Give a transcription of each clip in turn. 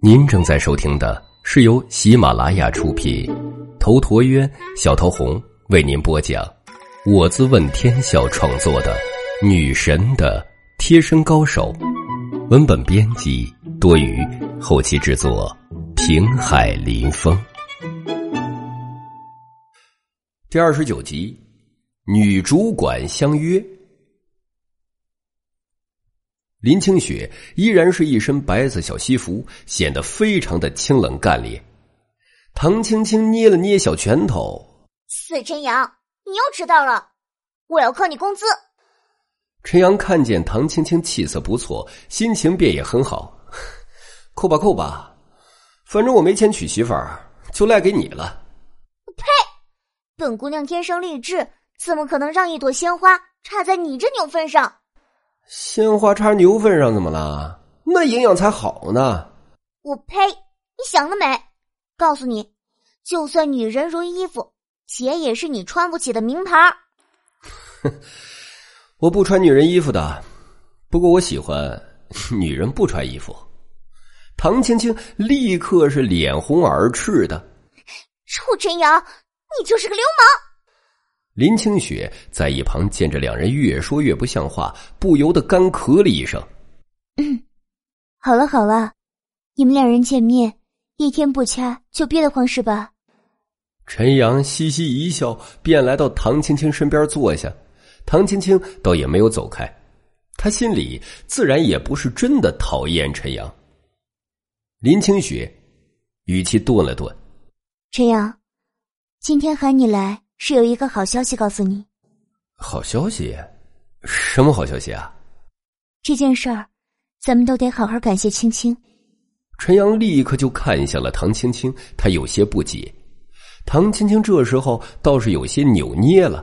您正在收听的是由喜马拉雅出品，头陀渊、小桃红为您播讲，我自问天笑创作的《女神的贴身高手》，文本编辑多余，后期制作平海林风。第二十九集，女主管相约。林清雪依然是一身白色小西服，显得非常的清冷干练。唐青青捏了捏小拳头：“死陈阳，你又迟到了，我要扣你工资。”陈阳看见唐青青气色不错，心情便也很好，扣吧扣吧，反正我没钱娶媳妇儿，就赖给你了。呸！本姑娘天生丽质，怎么可能让一朵鲜花插在你这牛粪上？鲜花插牛粪上怎么了？那营养才好呢！我呸！你想得美！告诉你，就算女人如衣服，鞋也是你穿不起的名牌。哼，我不穿女人衣服的，不过我喜欢女人不穿衣服。唐青青立刻是脸红耳赤的。臭陈阳，你就是个流氓！林清雪在一旁见着两人越说越不像话，不由得干咳了一声：“嗯，好了好了，你们两人见面一天不掐就憋得慌是吧？”陈阳嘻嘻一笑，便来到唐青青身边坐下。唐青青倒也没有走开，他心里自然也不是真的讨厌陈阳。林清雪语气顿了顿：“陈阳，今天喊你来。”是有一个好消息告诉你，好消息？什么好消息啊？这件事儿，咱们都得好好感谢青青。陈阳立刻就看向了唐青青，他有些不解。唐青青这时候倒是有些扭捏了。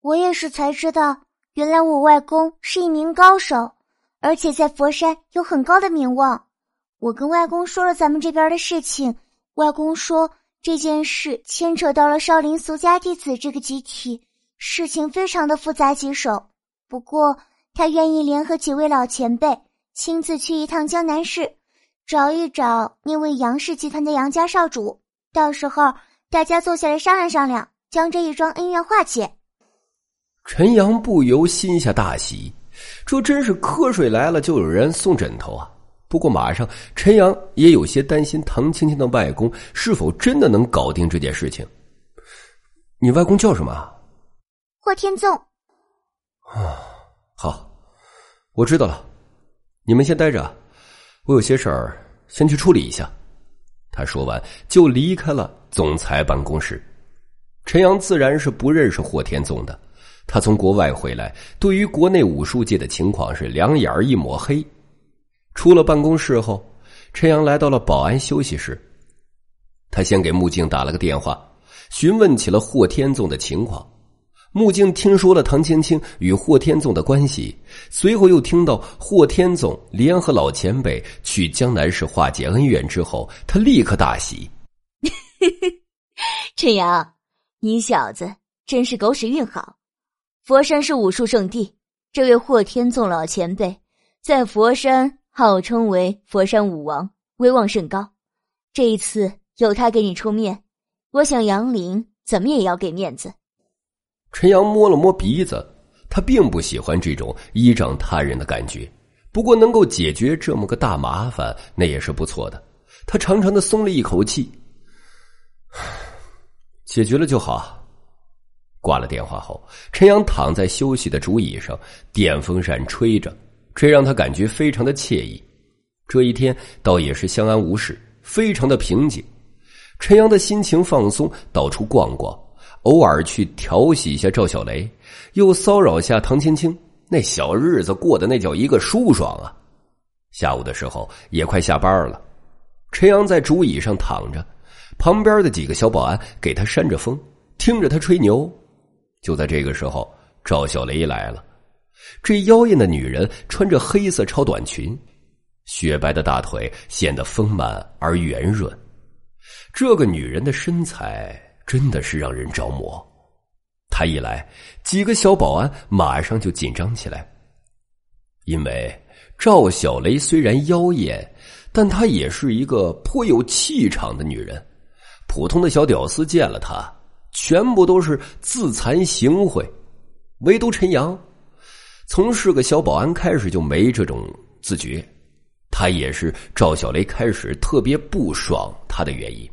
我也是才知道，原来我外公是一名高手，而且在佛山有很高的名望。我跟外公说了咱们这边的事情，外公说。这件事牵扯到了少林俗家弟子这个集体，事情非常的复杂棘手。不过他愿意联合几位老前辈，亲自去一趟江南市，找一找那位杨氏集团的杨家少主。到时候大家坐下来商量商量，将这一桩恩怨化解。陈阳不由心下大喜，这真是瞌睡来了就有人送枕头啊！不过，马上陈阳也有些担心唐青青的外公是否真的能搞定这件事情。你外公叫什么？霍天纵。啊，好，我知道了。你们先待着，我有些事儿先去处理一下。他说完就离开了总裁办公室。陈阳自然是不认识霍天纵的，他从国外回来，对于国内武术界的情况是两眼一抹黑。出了办公室后，陈阳来到了保安休息室。他先给木镜打了个电话，询问起了霍天纵的情况。木镜听说了唐青青与霍天纵的关系，随后又听到霍天纵联合老前辈去江南市化解恩怨之后，他立刻大喜。陈阳，你小子真是狗屎运好！佛山是武术圣地，这位霍天纵老前辈在佛山。号称为佛山武王，威望甚高。这一次有他给你出面，我想杨林怎么也要给面子。陈阳摸了摸鼻子，他并不喜欢这种依仗他人的感觉。不过能够解决这么个大麻烦，那也是不错的。他长长的松了一口气，解决了就好。挂了电话后，陈阳躺在休息的竹椅上，电风扇吹着。这让他感觉非常的惬意，这一天倒也是相安无事，非常的平静。陈阳的心情放松，到处逛逛，偶尔去调戏一下赵小雷，又骚扰下唐青青，那小日子过得那叫一个舒爽啊！下午的时候也快下班了，陈阳在竹椅上躺着，旁边的几个小保安给他扇着风，听着他吹牛。就在这个时候，赵小雷来了。这妖艳的女人穿着黑色超短裙，雪白的大腿显得丰满而圆润。这个女人的身材真的是让人着魔。她一来，几个小保安马上就紧张起来，因为赵小雷虽然妖艳，但她也是一个颇有气场的女人。普通的小屌丝见了她，全部都是自惭形秽。唯独陈阳，从是个小保安开始就没这种自觉。他也是赵小雷开始特别不爽他的原因。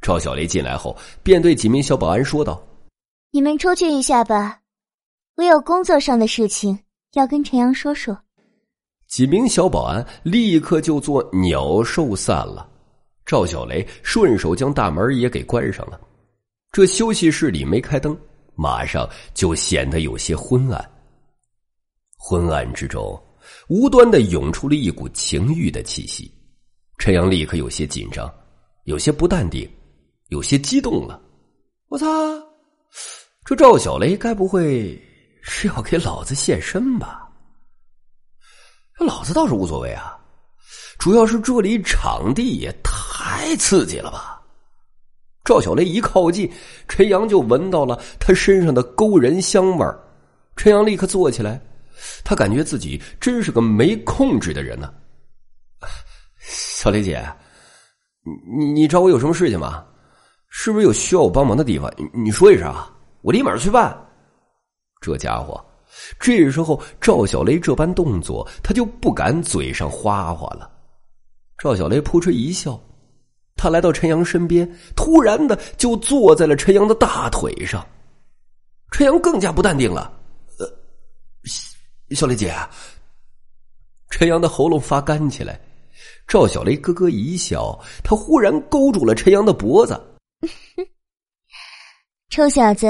赵小雷进来后，便对几名小保安说道：“你们出去一下吧，我有工作上的事情要跟陈阳说说。”几名小保安立刻就做鸟兽散了。赵小雷顺手将大门也给关上了。这休息室里没开灯，马上就显得有些昏暗。昏暗之中。无端的涌出了一股情欲的气息，陈阳立刻有些紧张，有些不淡定，有些激动了。我操！这赵小雷该不会是要给老子献身吧？老子倒是无所谓啊，主要是这里场地也太刺激了吧！赵小雷一靠近，陈阳就闻到了他身上的勾人香味儿。陈阳立刻坐起来。他感觉自己真是个没控制的人呢。小雷姐，你你找我有什么事情吗？是不是有需要我帮忙的地方？你说一声啊，我立马去办。这家伙，这时候赵小雷这般动作，他就不敢嘴上花花了。赵小雷扑哧一笑，他来到陈阳身边，突然的就坐在了陈阳的大腿上。陈阳更加不淡定了。小雷姐，陈阳的喉咙发干起来。赵小雷咯咯一笑，他忽然勾住了陈阳的脖子。臭小子，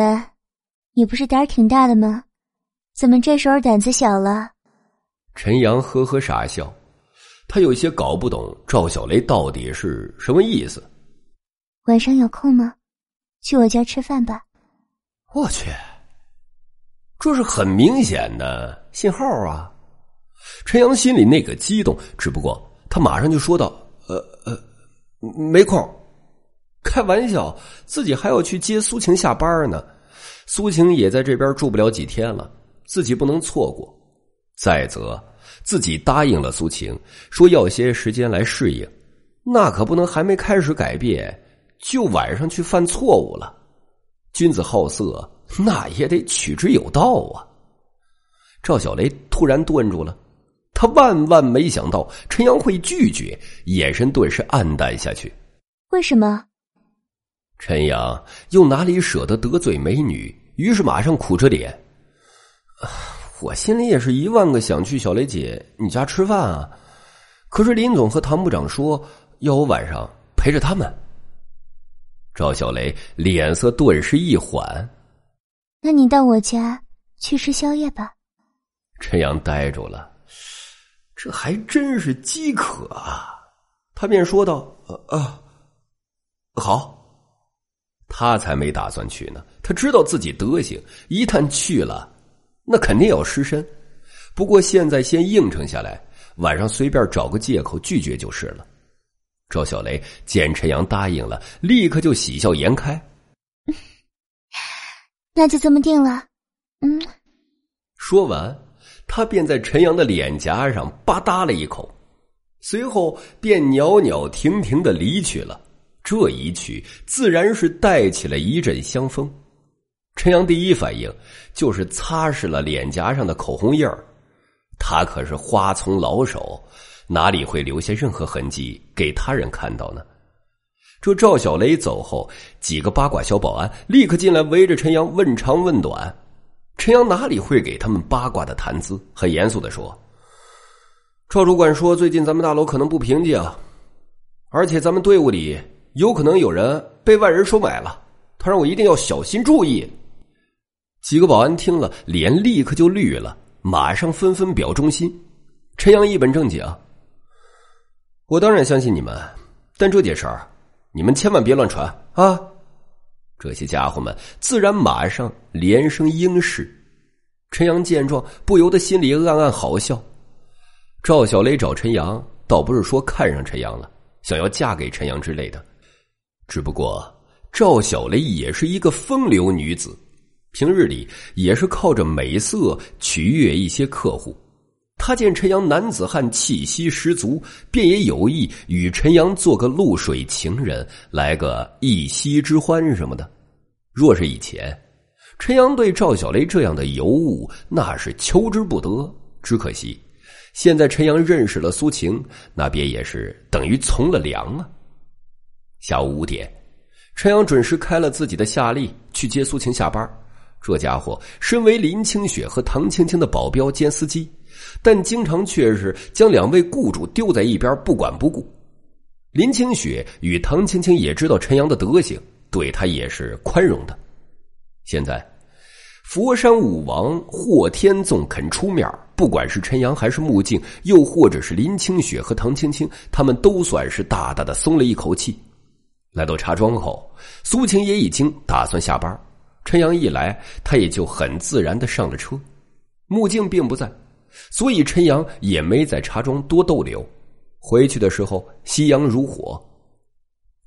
你不是胆儿挺大的吗？怎么这时候胆子小了？陈阳呵呵傻笑，他有些搞不懂赵小雷到底是什么意思。晚上有空吗？去我家吃饭吧。我去。这是很明显的信号啊！陈阳心里那个激动，只不过他马上就说道：“呃呃，没空，开玩笑，自己还要去接苏晴下班呢。苏晴也在这边住不了几天了，自己不能错过。再则，自己答应了苏晴，说要些时间来适应，那可不能还没开始改变，就晚上去犯错误了。君子好色。”那也得取之有道啊！赵小雷突然顿住了，他万万没想到陈阳会拒绝，眼神顿时暗淡下去。为什么？陈阳又哪里舍得得罪美女？于是马上苦着脸：“我心里也是一万个想去小雷姐你家吃饭啊，可是林总和唐部长说要我晚上陪着他们。”赵小雷脸色顿时一缓。那你到我家去吃宵夜吧。陈阳呆住了，这还真是饥渴啊！他便说道：“啊，好。”他才没打算去呢。他知道自己德行，一旦去了，那肯定要失身。不过现在先应承下来，晚上随便找个借口拒绝就是了。赵小雷见陈阳答应了，立刻就喜笑颜开。那就这么定了，嗯。说完，他便在陈阳的脸颊上吧嗒了一口，随后便袅袅婷婷的离去了。这一去，自然是带起了一阵香风。陈阳第一反应就是擦拭了脸颊上的口红印儿，他可是花丛老手，哪里会留下任何痕迹给他人看到呢？这赵小雷走后，几个八卦小保安立刻进来，围着陈阳问长问短。陈阳哪里会给他们八卦的谈资？很严肃的说：“赵主管说，最近咱们大楼可能不平静，而且咱们队伍里有可能有人被外人收买了。他让我一定要小心注意。”几个保安听了，脸立刻就绿了，马上纷纷表忠心。陈阳一本正经：“我当然相信你们，但这件事儿……”你们千万别乱传啊！这些家伙们自然马上连声应是。陈阳见状，不由得心里暗暗好笑。赵小雷找陈阳，倒不是说看上陈阳了，想要嫁给陈阳之类的。只不过赵小雷也是一个风流女子，平日里也是靠着美色取悦一些客户。他见陈阳男子汉气息十足，便也有意与陈阳做个露水情人，来个一夕之欢什么的。若是以前，陈阳对赵小雷这样的尤物那是求之不得。只可惜，现在陈阳认识了苏晴，那便也是等于从了良啊。下午五点，陈阳准时开了自己的夏利去接苏晴下班。这家伙身为林清雪和唐青青的保镖兼司机。但经常却是将两位雇主丢在一边不管不顾。林清雪与唐青青也知道陈阳的德行，对他也是宽容的。现在，佛山武王霍天纵肯出面，不管是陈阳还是穆静，又或者是林清雪和唐青青，他们都算是大大的松了一口气。来到茶庄后，苏晴也已经打算下班。陈阳一来，他也就很自然的上了车。穆静并不在。所以陈阳也没在茶庄多逗留。回去的时候，夕阳如火，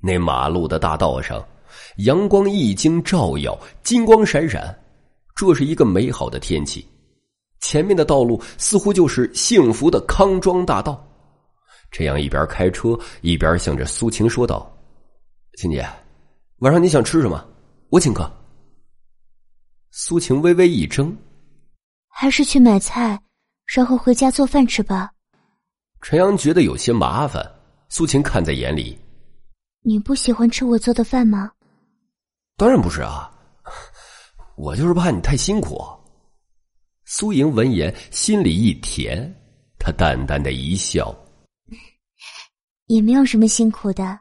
那马路的大道上，阳光一经照耀，金光闪闪。这是一个美好的天气。前面的道路似乎就是幸福的康庄大道。陈阳一边开车一边向着苏晴说道：“青姐，晚上你想吃什么？我请客。”苏晴微微一怔：“还是去买菜。”然后回家做饭吃吧。陈阳觉得有些麻烦，苏晴看在眼里。你不喜欢吃我做的饭吗？当然不是啊，我就是怕你太辛苦。苏莹闻言心里一甜，她淡淡的一笑，也没有什么辛苦的。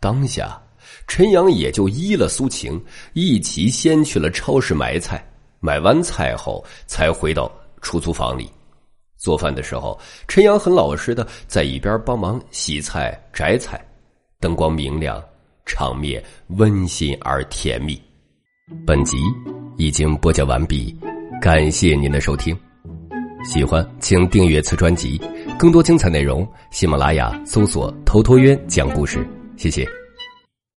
当下，陈阳也就依了苏晴，一起先去了超市买菜。买完菜后，才回到。出租房里做饭的时候，陈阳很老实的在一边帮忙洗菜、摘菜，灯光明亮，场面温馨而甜蜜。本集已经播讲完毕，感谢您的收听。喜欢请订阅此专辑，更多精彩内容，喜马拉雅搜索“头陀渊讲故事”。谢谢。